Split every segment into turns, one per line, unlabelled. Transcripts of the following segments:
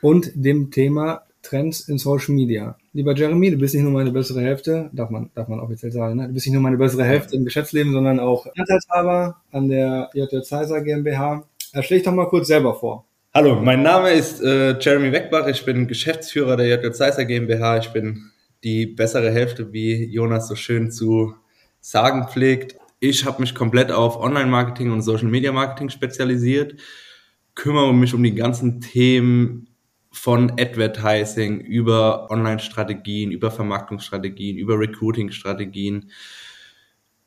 und dem Thema Trends in Social Media. Lieber Jeremy, du bist nicht nur meine bessere Hälfte, darf man, darf man offiziell sagen, ne? du bist nicht nur meine bessere Hälfte im Geschäftsleben, sondern auch Anteilshaber an der JJ GmbH. Stell dich doch mal kurz selber vor.
Hallo, mein Name ist äh, Jeremy Weckbach, ich bin Geschäftsführer der JJ GmbH, ich bin die bessere Hälfte, wie Jonas so schön zu sagen pflegt. Ich habe mich komplett auf Online-Marketing und Social-Media-Marketing spezialisiert, kümmere mich um die ganzen Themen von Advertising über Online-Strategien, über Vermarktungsstrategien, über Recruiting-Strategien,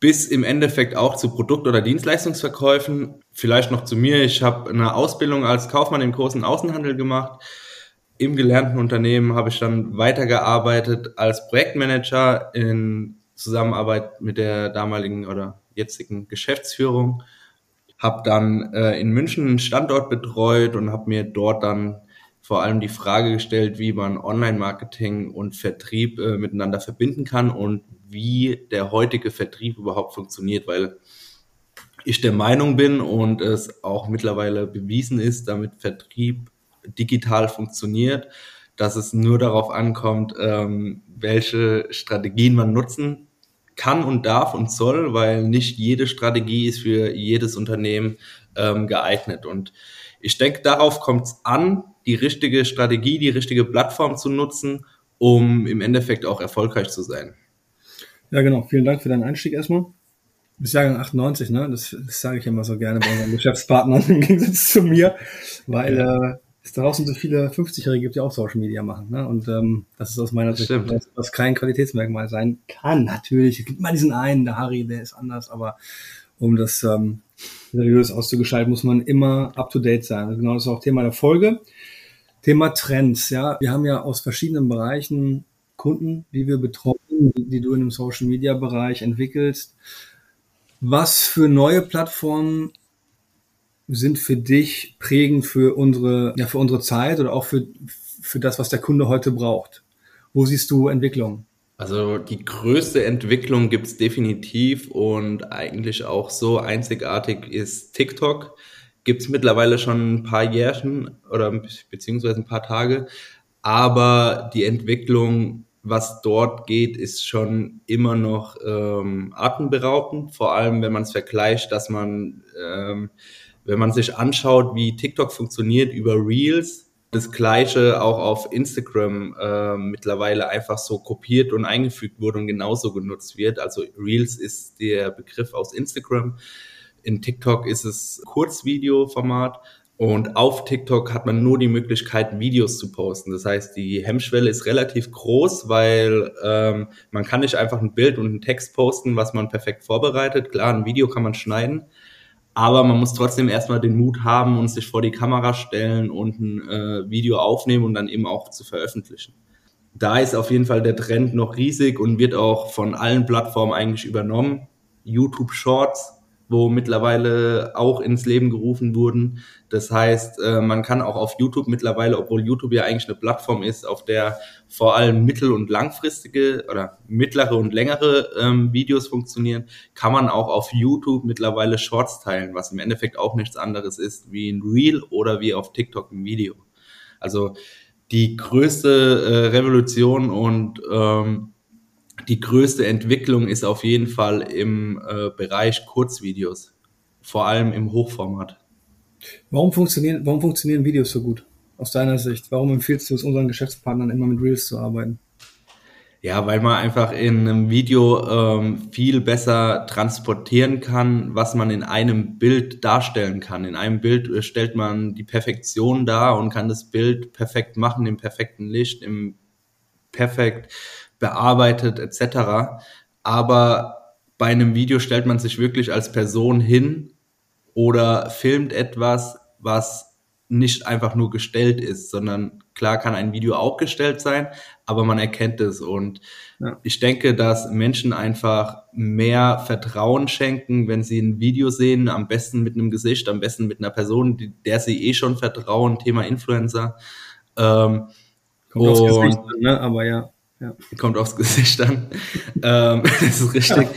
bis im Endeffekt auch zu Produkt- oder Dienstleistungsverkäufen. Vielleicht noch zu mir. Ich habe eine Ausbildung als Kaufmann im großen Außenhandel gemacht. Im gelernten Unternehmen habe ich dann weitergearbeitet als Projektmanager in Zusammenarbeit mit der damaligen oder jetzigen Geschäftsführung. Habe dann äh, in München einen Standort betreut und habe mir dort dann vor allem die Frage gestellt, wie man Online-Marketing und Vertrieb äh, miteinander verbinden kann und wie der heutige Vertrieb überhaupt funktioniert, weil ich der Meinung bin und es auch mittlerweile bewiesen ist, damit Vertrieb digital funktioniert, dass es nur darauf ankommt, ähm, welche Strategien man nutzen kann und darf und soll, weil nicht jede Strategie ist für jedes Unternehmen ähm, geeignet. Und ich denke, darauf kommt es an, die richtige Strategie, die richtige Plattform zu nutzen, um im Endeffekt auch erfolgreich zu sein.
Ja, genau. Vielen Dank für deinen Einstieg erstmal. Du bist Jahrgang 98, ne? Das, das sage ich immer so gerne bei unseren Geschäftspartnern im Gegensatz zu mir, weil ja. äh, es draußen so viele 50-Jährige gibt, die auch Social Media machen. Ne? Und ähm, das ist aus meiner Sicht was, was kein Qualitätsmerkmal sein kann. Natürlich, es gibt mal diesen einen, der Harry, der ist anders, aber um das ähm, seriös auszugestalten, muss man immer up-to-date sein. Also genau das ist auch Thema der Folge. Thema Trends, ja. Wir haben ja aus verschiedenen Bereichen Kunden, die wir betreuen, die du in dem Social Media Bereich entwickelst. Was für neue Plattformen sind für dich prägend für unsere, ja, für unsere Zeit oder auch für, für das, was der Kunde heute braucht? Wo siehst du Entwicklung?
Also die größte Entwicklung gibt's definitiv und eigentlich auch so einzigartig ist TikTok gibt es mittlerweile schon ein paar Jährchen oder beziehungsweise ein paar Tage. Aber die Entwicklung, was dort geht, ist schon immer noch ähm, atemberaubend. Vor allem, wenn man es vergleicht, dass man, ähm, wenn man sich anschaut, wie TikTok funktioniert über Reels, das Gleiche auch auf Instagram äh, mittlerweile einfach so kopiert und eingefügt wurde und genauso genutzt wird. Also Reels ist der Begriff aus Instagram. In TikTok ist es Kurzvideoformat und auf TikTok hat man nur die Möglichkeit, Videos zu posten. Das heißt, die Hemmschwelle ist relativ groß, weil ähm, man kann nicht einfach ein Bild und einen Text posten, was man perfekt vorbereitet. Klar, ein Video kann man schneiden, aber man muss trotzdem erstmal den Mut haben und sich vor die Kamera stellen und ein äh, Video aufnehmen und dann eben auch zu veröffentlichen. Da ist auf jeden Fall der Trend noch riesig und wird auch von allen Plattformen eigentlich übernommen. YouTube Shorts wo mittlerweile auch ins Leben gerufen wurden. Das heißt, äh, man kann auch auf YouTube mittlerweile, obwohl YouTube ja eigentlich eine Plattform ist, auf der vor allem mittel- und langfristige oder mittlere und längere ähm, Videos funktionieren, kann man auch auf YouTube mittlerweile Shorts teilen, was im Endeffekt auch nichts anderes ist wie ein Reel oder wie auf TikTok ein Video. Also die größte äh, Revolution und ähm, die größte Entwicklung ist auf jeden Fall im äh, Bereich Kurzvideos, vor allem im Hochformat.
Warum funktionieren, warum funktionieren Videos so gut aus deiner Sicht? Warum empfiehlst du es unseren Geschäftspartnern immer mit Reels zu arbeiten?
Ja, weil man einfach in einem Video ähm, viel besser transportieren kann, was man in einem Bild darstellen kann. In einem Bild äh, stellt man die Perfektion dar und kann das Bild perfekt machen, im perfekten Licht, im perfekt bearbeitet etc. Aber bei einem Video stellt man sich wirklich als Person hin oder filmt etwas, was nicht einfach nur gestellt ist, sondern klar kann ein Video auch gestellt sein, aber man erkennt es. Und ja. ich denke, dass Menschen einfach mehr Vertrauen schenken, wenn sie ein Video sehen, am besten mit einem Gesicht, am besten mit einer Person, der sie eh schon vertrauen, Thema Influencer. Ähm,
Kommt aufs Gesicht ne? aber ja. Ja.
Kommt aufs Gesicht an. ähm, das ist richtig.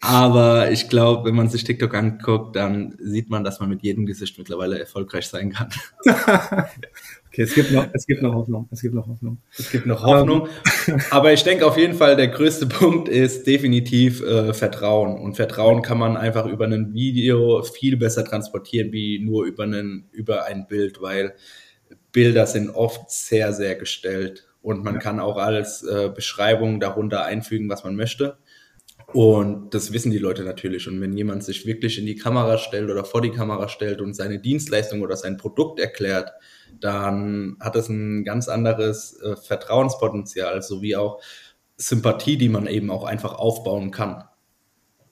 Aber ich glaube, wenn man sich TikTok anguckt, dann sieht man, dass man mit jedem Gesicht mittlerweile erfolgreich sein kann.
okay, es gibt noch, es gibt noch Hoffnung. Es gibt noch Hoffnung.
Es gibt noch Hoffnung. Um. Aber ich denke auf jeden Fall, der größte Punkt ist definitiv äh, Vertrauen. Und Vertrauen kann man einfach über ein Video viel besser transportieren, wie nur über, einen, über ein Bild, weil Bilder sind oft sehr, sehr gestellt. Und man ja. kann auch als äh, Beschreibung darunter einfügen, was man möchte. Und das wissen die Leute natürlich. Und wenn jemand sich wirklich in die Kamera stellt oder vor die Kamera stellt und seine Dienstleistung oder sein Produkt erklärt, dann hat es ein ganz anderes äh, Vertrauenspotenzial sowie auch Sympathie, die man eben auch einfach aufbauen kann.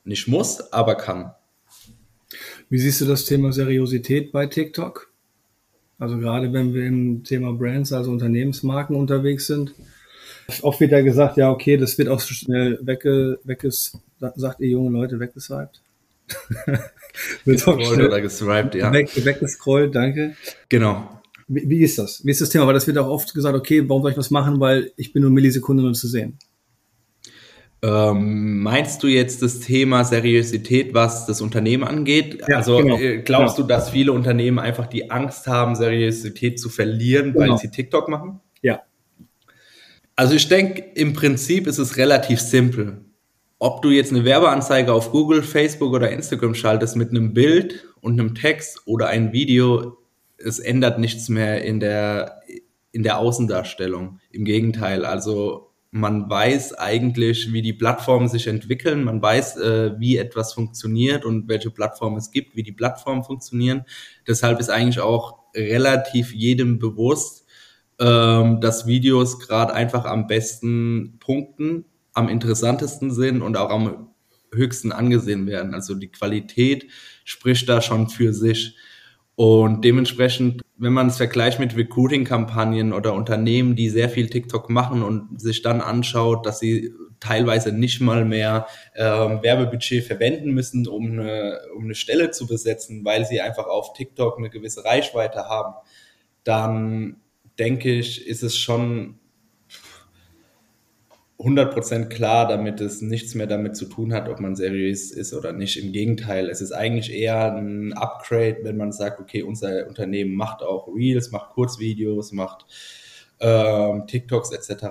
Nicht muss, aber kann.
Wie siehst du das Thema Seriosität bei TikTok? Also gerade wenn wir im Thema Brands, also Unternehmensmarken unterwegs sind, Oft wird ja gesagt, ja, okay, das wird auch so schnell wegge, wegges, sagt ihr junge Leute, weggeswiped.
Gescrollt oder geswiped, ja.
Weg, weggescrollt, danke.
Genau.
Wie, wie, ist das? Wie ist das Thema? Weil das wird auch oft gesagt, okay, warum soll ich was machen, weil ich bin nur Millisekunden, um zu sehen.
Ähm, meinst du jetzt das Thema Seriosität, was das Unternehmen angeht? Ja, also genau, äh, glaubst genau. du, dass viele Unternehmen einfach die Angst haben, Seriosität zu verlieren, genau. weil sie TikTok machen?
Ja,
also ich denke, im Prinzip ist es relativ simpel. Ob du jetzt eine Werbeanzeige auf Google, Facebook oder Instagram schaltest mit einem Bild und einem Text oder ein Video, es ändert nichts mehr in der, in der Außendarstellung. Im Gegenteil, also man weiß eigentlich, wie die Plattformen sich entwickeln, man weiß, äh, wie etwas funktioniert und welche Plattformen es gibt, wie die Plattformen funktionieren. Deshalb ist eigentlich auch relativ jedem bewusst, ähm, dass Videos gerade einfach am besten punkten, am interessantesten sind und auch am höchsten angesehen werden. Also die Qualität spricht da schon für sich. Und dementsprechend, wenn man es vergleicht mit Recruiting-Kampagnen oder Unternehmen, die sehr viel TikTok machen und sich dann anschaut, dass sie teilweise nicht mal mehr ähm, Werbebudget verwenden müssen, um eine, um eine Stelle zu besetzen, weil sie einfach auf TikTok eine gewisse Reichweite haben, dann denke ich, ist es schon 100% klar, damit es nichts mehr damit zu tun hat, ob man seriös ist oder nicht. Im Gegenteil, es ist eigentlich eher ein Upgrade, wenn man sagt, okay, unser Unternehmen macht auch Reels, macht Kurzvideos, macht ähm, TikToks etc.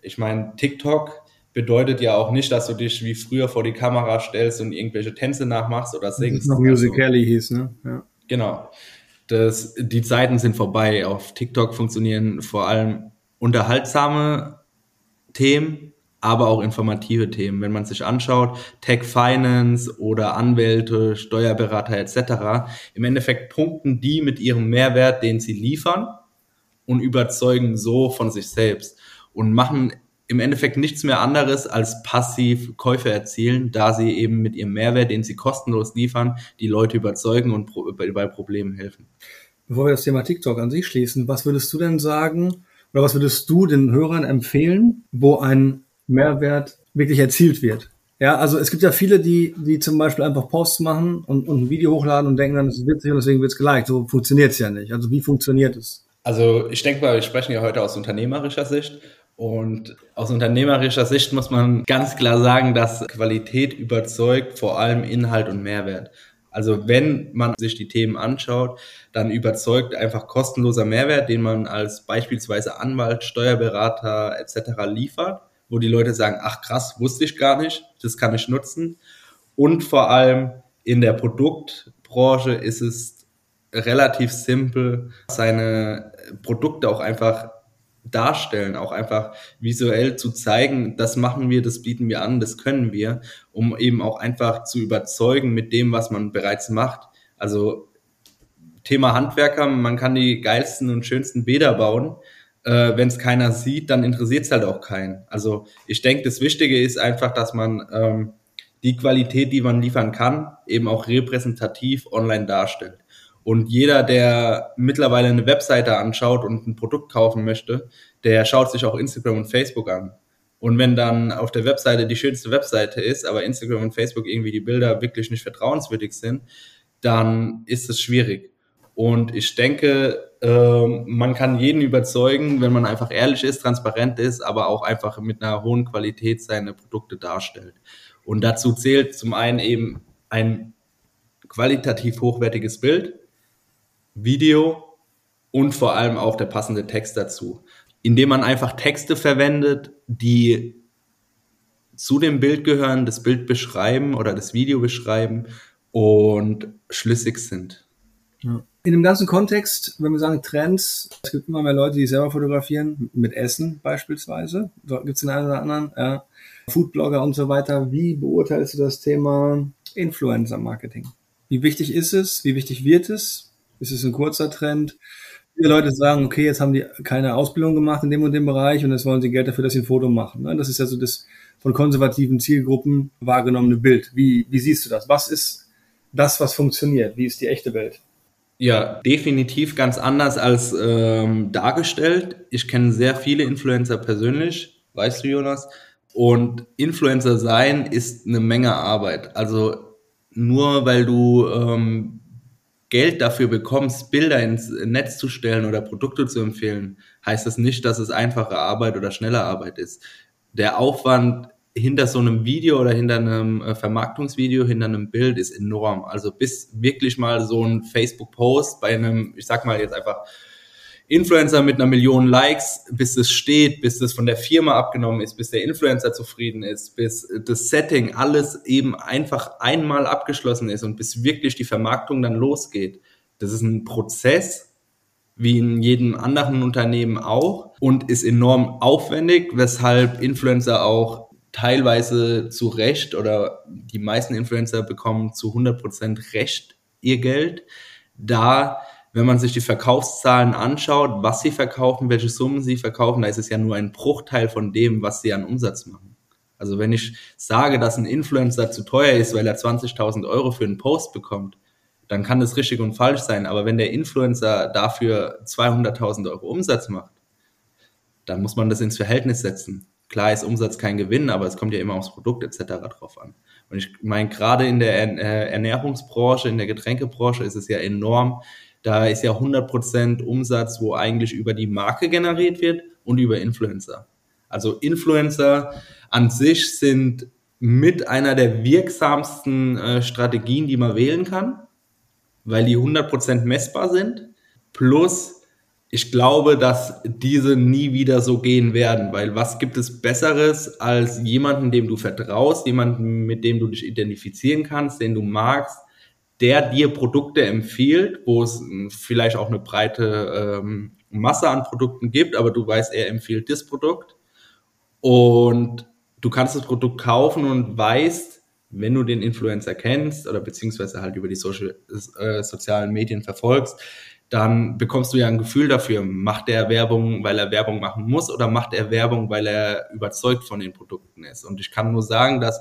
Ich meine, TikTok bedeutet ja auch nicht, dass du dich wie früher vor die Kamera stellst und irgendwelche Tänze nachmachst oder singst. Das
noch Musical.ly hieß, ne?
Ja. Genau das, die Zeiten sind vorbei. Auf TikTok funktionieren vor allem unterhaltsame Themen, aber auch informative Themen. Wenn man sich anschaut, Tech Finance oder Anwälte, Steuerberater etc., im Endeffekt punkten die mit ihrem Mehrwert, den sie liefern und überzeugen so von sich selbst und machen im Endeffekt nichts mehr anderes als passiv Käufe erzielen, da sie eben mit ihrem Mehrwert, den sie kostenlos liefern, die Leute überzeugen und bei Problemen helfen.
Bevor wir das Thema TikTok an sich schließen, was würdest du denn sagen oder was würdest du den Hörern empfehlen, wo ein Mehrwert wirklich erzielt wird? Ja, also es gibt ja viele, die, die zum Beispiel einfach Posts machen und, und ein Video hochladen und denken dann, es ist witzig und deswegen wird es geliked. So funktioniert es ja nicht. Also wie funktioniert es?
Also ich denke mal, wir sprechen ja heute aus unternehmerischer Sicht und aus unternehmerischer Sicht muss man ganz klar sagen, dass Qualität überzeugt, vor allem Inhalt und Mehrwert. Also wenn man sich die Themen anschaut, dann überzeugt einfach kostenloser Mehrwert, den man als beispielsweise Anwalt, Steuerberater etc. liefert, wo die Leute sagen, ach krass, wusste ich gar nicht, das kann ich nutzen. Und vor allem in der Produktbranche ist es relativ simpel, seine Produkte auch einfach darstellen, auch einfach visuell zu zeigen, das machen wir, das bieten wir an, das können wir, um eben auch einfach zu überzeugen mit dem, was man bereits macht. Also Thema Handwerker, man kann die geilsten und schönsten Bäder bauen. Äh, Wenn es keiner sieht, dann interessiert es halt auch keinen. Also ich denke, das Wichtige ist einfach, dass man ähm, die Qualität, die man liefern kann, eben auch repräsentativ online darstellt. Und jeder, der mittlerweile eine Webseite anschaut und ein Produkt kaufen möchte, der schaut sich auch Instagram und Facebook an. Und wenn dann auf der Webseite die schönste Webseite ist, aber Instagram und Facebook irgendwie die Bilder wirklich nicht vertrauenswürdig sind, dann ist es schwierig. Und ich denke, äh, man kann jeden überzeugen, wenn man einfach ehrlich ist, transparent ist, aber auch einfach mit einer hohen Qualität seine Produkte darstellt. Und dazu zählt zum einen eben ein qualitativ hochwertiges Bild, Video und vor allem auch der passende Text dazu, indem man einfach Texte verwendet, die zu dem Bild gehören, das Bild beschreiben oder das Video beschreiben und schlüssig sind.
Ja. In dem ganzen Kontext, wenn wir sagen Trends, es gibt immer mehr Leute, die selber fotografieren, mit Essen beispielsweise. Da gibt es den einen oder anderen, ja. Foodblogger und so weiter. Wie beurteilst du das Thema Influencer-Marketing? Wie wichtig ist es? Wie wichtig wird es? Ist es ein kurzer Trend? Viele Leute sagen, okay, jetzt haben die keine Ausbildung gemacht in dem und dem Bereich und jetzt wollen sie Geld dafür, dass sie ein Foto machen. Ne? Das ist ja so das von konservativen Zielgruppen wahrgenommene Bild. Wie, wie siehst du das? Was ist das, was funktioniert? Wie ist die echte Welt?
Ja, definitiv ganz anders als ähm, dargestellt. Ich kenne sehr viele Influencer persönlich, weißt du, Jonas. Und Influencer sein ist eine Menge Arbeit. Also nur weil du ähm, Geld dafür bekommst, Bilder ins Netz zu stellen oder Produkte zu empfehlen, heißt das nicht, dass es einfache Arbeit oder schnelle Arbeit ist. Der Aufwand hinter so einem Video oder hinter einem äh, Vermarktungsvideo, hinter einem Bild ist enorm. Also bis wirklich mal so ein Facebook-Post bei einem, ich sag mal jetzt einfach Influencer mit einer Million Likes, bis es steht, bis das von der Firma abgenommen ist, bis der Influencer zufrieden ist, bis das Setting alles eben einfach einmal abgeschlossen ist und bis wirklich die Vermarktung dann losgeht. Das ist ein Prozess, wie in jedem anderen Unternehmen auch und ist enorm aufwendig, weshalb Influencer auch teilweise zu Recht oder die meisten Influencer bekommen zu 100% Recht ihr Geld, da wenn man sich die Verkaufszahlen anschaut, was sie verkaufen, welche Summen sie verkaufen, da ist es ja nur ein Bruchteil von dem, was sie an Umsatz machen. Also wenn ich sage, dass ein Influencer zu teuer ist, weil er 20.000 Euro für einen Post bekommt, dann kann das richtig und falsch sein. Aber wenn der Influencer dafür 200.000 Euro Umsatz macht, dann muss man das ins Verhältnis setzen. Klar ist Umsatz kein Gewinn, aber es kommt ja immer aufs Produkt etc. drauf an. Und ich meine, gerade in der äh, Ernährungsbranche, in der Getränkebranche ist es ja enorm, da ist ja 100% Umsatz, wo eigentlich über die Marke generiert wird und über Influencer. Also Influencer an sich sind mit einer der wirksamsten äh, Strategien, die man wählen kann, weil die 100% messbar sind. Plus, ich glaube, dass diese nie wieder so gehen werden, weil was gibt es Besseres als jemanden, dem du vertraust, jemanden, mit dem du dich identifizieren kannst, den du magst, der dir Produkte empfiehlt, wo es vielleicht auch eine breite ähm, Masse an Produkten gibt, aber du weißt, er empfiehlt das Produkt und du kannst das Produkt kaufen und weißt, wenn du den Influencer kennst oder beziehungsweise halt über die Social, äh, sozialen Medien verfolgst, dann bekommst du ja ein Gefühl dafür, macht er Werbung, weil er Werbung machen muss oder macht er Werbung, weil er überzeugt von den Produkten ist. Und ich kann nur sagen, dass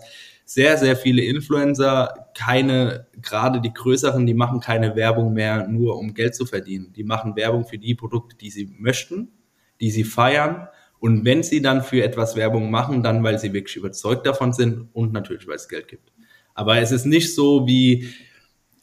sehr, sehr viele Influencer keine, gerade die größeren, die machen keine Werbung mehr nur, um Geld zu verdienen. Die machen Werbung für die Produkte, die sie möchten, die sie feiern. Und wenn sie dann für etwas Werbung machen, dann weil sie wirklich überzeugt davon sind und natürlich, weil es Geld gibt. Aber es ist nicht so wie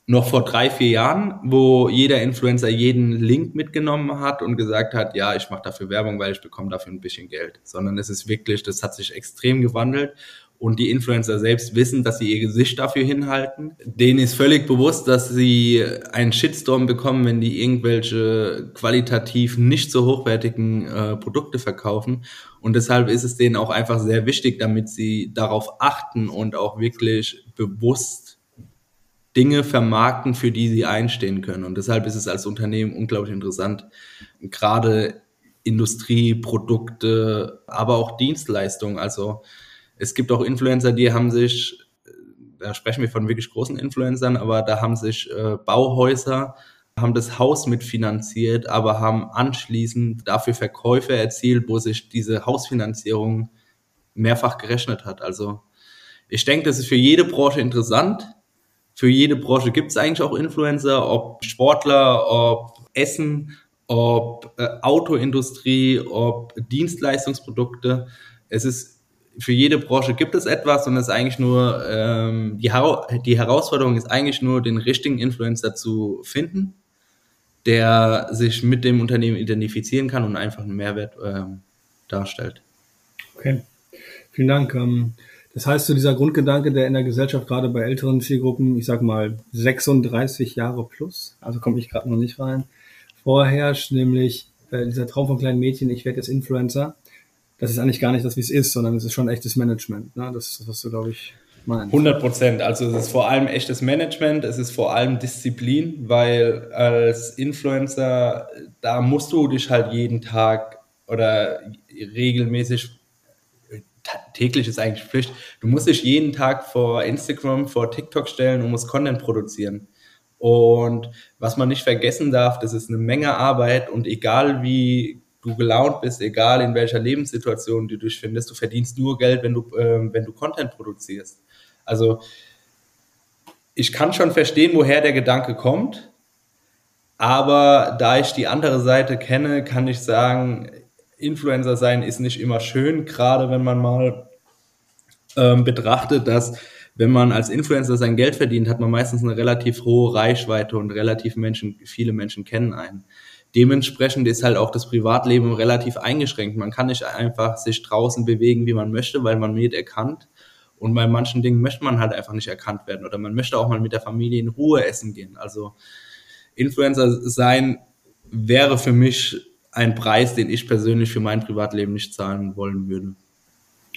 noch vor drei, vier Jahren, wo jeder Influencer jeden Link mitgenommen hat und gesagt hat, ja, ich mache dafür Werbung, weil ich bekomme dafür ein bisschen Geld. Sondern es ist wirklich, das hat sich extrem gewandelt und die Influencer selbst wissen, dass sie ihr Gesicht dafür hinhalten. Denen ist völlig bewusst, dass sie einen Shitstorm bekommen, wenn die irgendwelche qualitativ nicht so hochwertigen äh, Produkte verkaufen. Und deshalb ist es denen auch einfach sehr wichtig, damit sie darauf achten und auch wirklich bewusst Dinge vermarkten, für die sie einstehen können. Und deshalb ist es als Unternehmen unglaublich interessant, gerade Industrieprodukte, aber auch Dienstleistungen. Also es gibt auch Influencer, die haben sich, da sprechen wir von wirklich großen Influencern, aber da haben sich äh, Bauhäuser, haben das Haus mitfinanziert, aber haben anschließend dafür Verkäufe erzielt, wo sich diese Hausfinanzierung mehrfach gerechnet hat. Also ich denke, das ist für jede Branche interessant. Für jede Branche gibt es eigentlich auch Influencer, ob Sportler, ob Essen, ob äh, Autoindustrie, ob Dienstleistungsprodukte. Es ist für jede Branche gibt es etwas und es ist eigentlich nur ähm, die, die Herausforderung ist eigentlich nur den richtigen Influencer zu finden, der sich mit dem Unternehmen identifizieren kann und einfach einen Mehrwert ähm, darstellt.
Okay, vielen Dank. Ähm, das heißt, so dieser Grundgedanke, der in der Gesellschaft gerade bei älteren Zielgruppen, ich sag mal 36 Jahre plus, also komme ich gerade noch nicht rein, vorherrscht, nämlich äh, dieser Traum von kleinen Mädchen, ich werde jetzt Influencer. Das ist eigentlich gar nicht das, wie es ist, sondern es ist schon echtes Management. Ne? Das ist das, was du, glaube ich,
meinst. 100 Prozent. Also es ist vor allem echtes Management, es ist vor allem Disziplin, weil als Influencer, da musst du dich halt jeden Tag oder regelmäßig täglich ist eigentlich Pflicht. Du musst dich jeden Tag vor Instagram, vor TikTok stellen und musst Content produzieren. Und was man nicht vergessen darf, das ist eine Menge Arbeit und egal wie du gelaunt bist, egal in welcher Lebenssituation du dich findest, du verdienst nur Geld, wenn du, äh, wenn du Content produzierst. Also ich kann schon verstehen, woher der Gedanke kommt, aber da ich die andere Seite kenne, kann ich sagen, Influencer sein ist nicht immer schön, gerade wenn man mal ähm, betrachtet, dass wenn man als Influencer sein Geld verdient, hat man meistens eine relativ hohe Reichweite und relativ Menschen, viele Menschen kennen einen. Dementsprechend ist halt auch das Privatleben relativ eingeschränkt. Man kann nicht einfach sich draußen bewegen, wie man möchte, weil man wird erkannt. Und bei manchen Dingen möchte man halt einfach nicht erkannt werden oder man möchte auch mal mit der Familie in Ruhe essen gehen. Also Influencer sein wäre für mich ein Preis, den ich persönlich für mein Privatleben nicht zahlen wollen würde.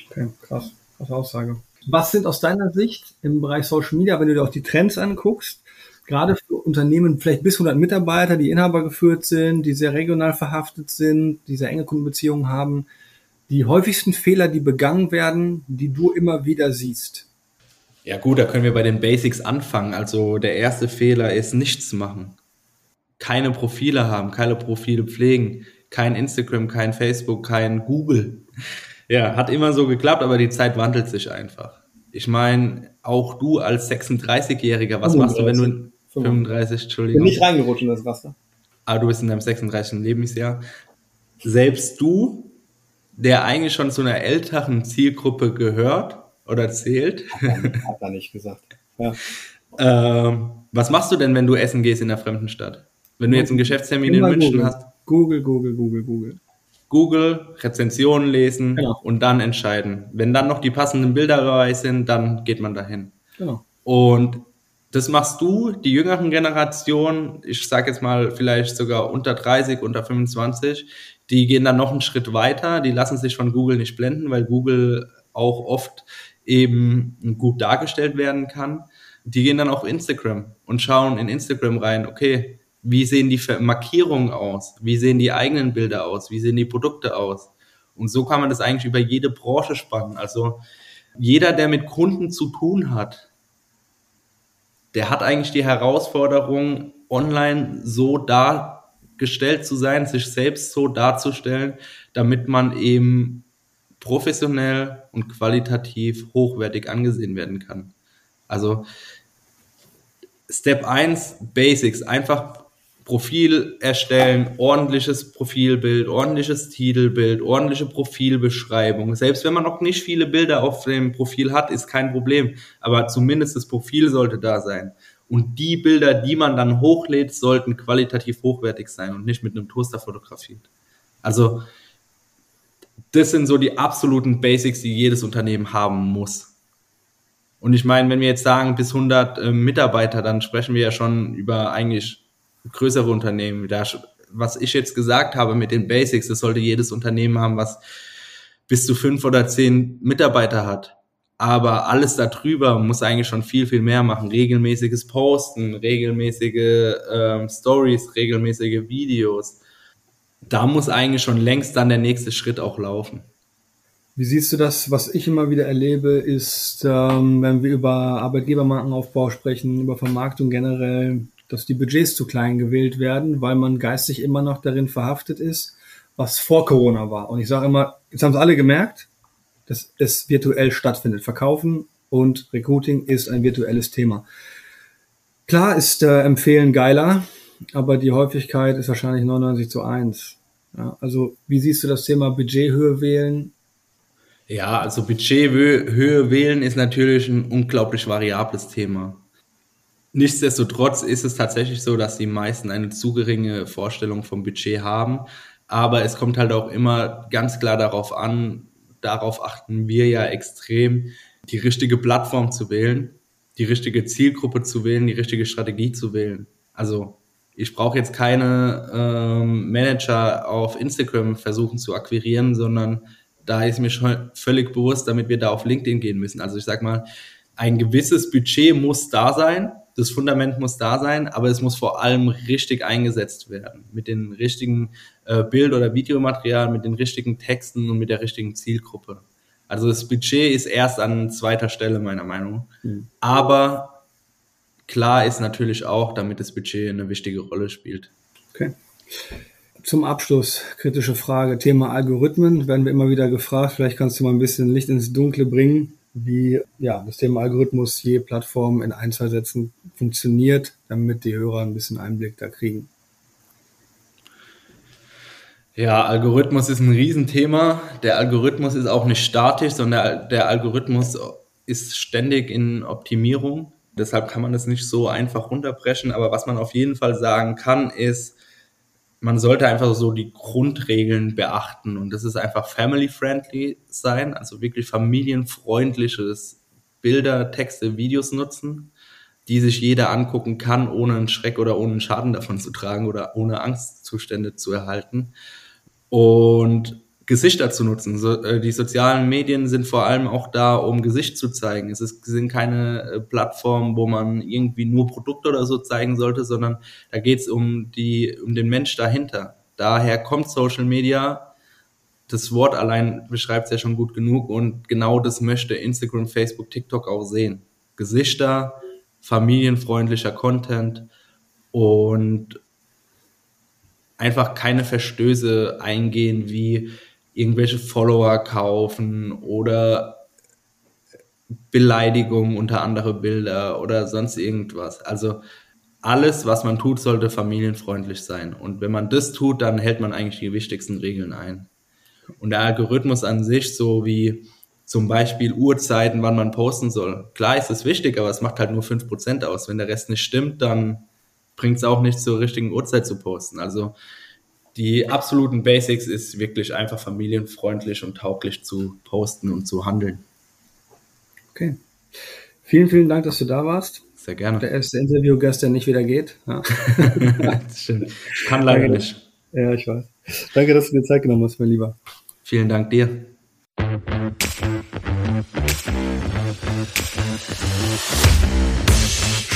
Okay, krass, krasse Aussage. Was sind aus deiner Sicht im Bereich Social Media, wenn du dir auch die Trends anguckst, gerade für Unternehmen vielleicht bis 100 Mitarbeiter, die Inhaber geführt sind, die sehr regional verhaftet sind, die sehr enge Kundenbeziehungen haben, die häufigsten Fehler, die begangen werden, die du immer wieder siehst?
Ja gut, da können wir bei den Basics anfangen. Also der erste Fehler ist nichts machen. Keine Profile haben, keine Profile pflegen, kein Instagram, kein Facebook, kein Google. Ja, hat immer so geklappt, aber die Zeit wandelt sich einfach. Ich meine, auch du als 36-Jähriger, was 35, machst du, wenn du 35, Entschuldigung.
Bin nicht reingerutscht in das Raster.
Aber ah, du bist in deinem 36. Lebensjahr. Selbst du, der eigentlich schon zu einer älteren Zielgruppe gehört oder zählt.
Hat er nicht gesagt. Ja.
ähm, was machst du denn, wenn du essen gehst in der fremden Stadt? Wenn du jetzt einen Geschäftstermin in München
Google.
hast?
Google, Google, Google, Google.
Google, Rezensionen lesen genau. und dann entscheiden. Wenn dann noch die passenden Bilder dabei sind, dann geht man dahin. Genau. Und das machst du, die jüngeren Generationen, ich sage jetzt mal vielleicht sogar unter 30, unter 25, die gehen dann noch einen Schritt weiter, die lassen sich von Google nicht blenden, weil Google auch oft eben gut dargestellt werden kann. Die gehen dann auf Instagram und schauen in Instagram rein, okay, wie sehen die Markierungen aus? Wie sehen die eigenen Bilder aus? Wie sehen die Produkte aus? Und so kann man das eigentlich über jede Branche spannen. Also jeder, der mit Kunden zu tun hat, der hat eigentlich die Herausforderung, online so dargestellt zu sein, sich selbst so darzustellen, damit man eben professionell und qualitativ hochwertig angesehen werden kann. Also Step 1, Basics, einfach Profil erstellen, ordentliches Profilbild, ordentliches Titelbild, ordentliche Profilbeschreibung. Selbst wenn man noch nicht viele Bilder auf dem Profil hat, ist kein Problem. Aber zumindest das Profil sollte da sein. Und die Bilder, die man dann hochlädt, sollten qualitativ hochwertig sein und nicht mit einem Toaster fotografiert. Also, das sind so die absoluten Basics, die jedes Unternehmen haben muss. Und ich meine, wenn wir jetzt sagen, bis 100 äh, Mitarbeiter, dann sprechen wir ja schon über eigentlich größere Unternehmen. Da, was ich jetzt gesagt habe mit den Basics, das sollte jedes Unternehmen haben, was bis zu fünf oder zehn Mitarbeiter hat. Aber alles darüber muss eigentlich schon viel, viel mehr machen. Regelmäßiges Posten, regelmäßige ähm, Stories, regelmäßige Videos. da muss eigentlich schon längst dann der nächste Schritt auch laufen.
Wie siehst du das? Was ich immer wieder erlebe, ist, ähm, wenn wir über Arbeitgebermarkenaufbau sprechen, über Vermarktung generell, dass die Budgets zu klein gewählt werden, weil man geistig immer noch darin verhaftet ist, was vor Corona war. Und ich sage immer, jetzt haben es alle gemerkt, dass es virtuell stattfindet. Verkaufen und Recruiting ist ein virtuelles Thema. Klar ist äh, Empfehlen geiler, aber die Häufigkeit ist wahrscheinlich 99 zu 1. Ja, also wie siehst du das Thema Budgethöhe wählen?
Ja, also Budgethöhe wählen ist natürlich ein unglaublich variables Thema. Nichtsdestotrotz ist es tatsächlich so, dass die meisten eine zu geringe Vorstellung vom Budget haben. Aber es kommt halt auch immer ganz klar darauf an, darauf achten wir ja extrem, die richtige Plattform zu wählen, die richtige Zielgruppe zu wählen, die richtige Strategie zu wählen. Also ich brauche jetzt keine ähm, Manager auf Instagram versuchen zu akquirieren, sondern da ist mir schon völlig bewusst, damit wir da auf LinkedIn gehen müssen. Also ich sag mal, ein gewisses Budget muss da sein, das Fundament muss da sein, aber es muss vor allem richtig eingesetzt werden. Mit den richtigen äh, Bild- oder Videomaterial, mit den richtigen Texten und mit der richtigen Zielgruppe. Also das Budget ist erst an zweiter Stelle meiner Meinung. nach. Mhm. Aber klar ist natürlich auch, damit das Budget eine wichtige Rolle spielt.
Okay. Zum Abschluss, kritische Frage, Thema Algorithmen, werden wir immer wieder gefragt. Vielleicht kannst du mal ein bisschen Licht ins Dunkle bringen wie ja, das Thema Algorithmus je Plattform in ein, zwei Sätzen funktioniert, damit die Hörer ein bisschen Einblick da kriegen.
Ja, Algorithmus ist ein Riesenthema. Der Algorithmus ist auch nicht statisch, sondern der Algorithmus ist ständig in Optimierung. Deshalb kann man das nicht so einfach runterbrechen. Aber was man auf jeden Fall sagen kann, ist, man sollte einfach so die Grundregeln beachten und das ist einfach family-friendly sein, also wirklich familienfreundliches Bilder, Texte, Videos nutzen, die sich jeder angucken kann, ohne einen Schreck oder ohne einen Schaden davon zu tragen oder ohne Angstzustände zu erhalten. Und Gesichter zu nutzen. So, äh, die sozialen Medien sind vor allem auch da, um Gesicht zu zeigen. Es ist, sind keine äh, Plattformen, wo man irgendwie nur Produkte oder so zeigen sollte, sondern da geht es um um den Mensch dahinter. Daher kommt Social Media. Das Wort allein beschreibt es ja schon gut genug und genau das möchte Instagram, Facebook, TikTok auch sehen. Gesichter, familienfreundlicher Content und einfach keine Verstöße eingehen wie irgendwelche Follower kaufen oder Beleidigungen unter andere Bilder oder sonst irgendwas. Also alles, was man tut, sollte familienfreundlich sein. Und wenn man das tut, dann hält man eigentlich die wichtigsten Regeln ein. Und der Algorithmus an sich, so wie zum Beispiel Uhrzeiten, wann man posten soll. Klar ist es wichtig, aber es macht halt nur fünf Prozent aus. Wenn der Rest nicht stimmt, dann bringt es auch nicht zur richtigen Uhrzeit zu posten. Also die absoluten Basics ist wirklich einfach familienfreundlich und tauglich zu posten und zu handeln.
Okay. Vielen, vielen Dank, dass du da warst.
Sehr gerne.
Der erste Interviewgast, der nicht wieder geht. Ja.
stimmt. Kann leider Danke. nicht.
Ja, ich weiß. Danke, dass du dir Zeit genommen hast, mein Lieber.
Vielen Dank dir.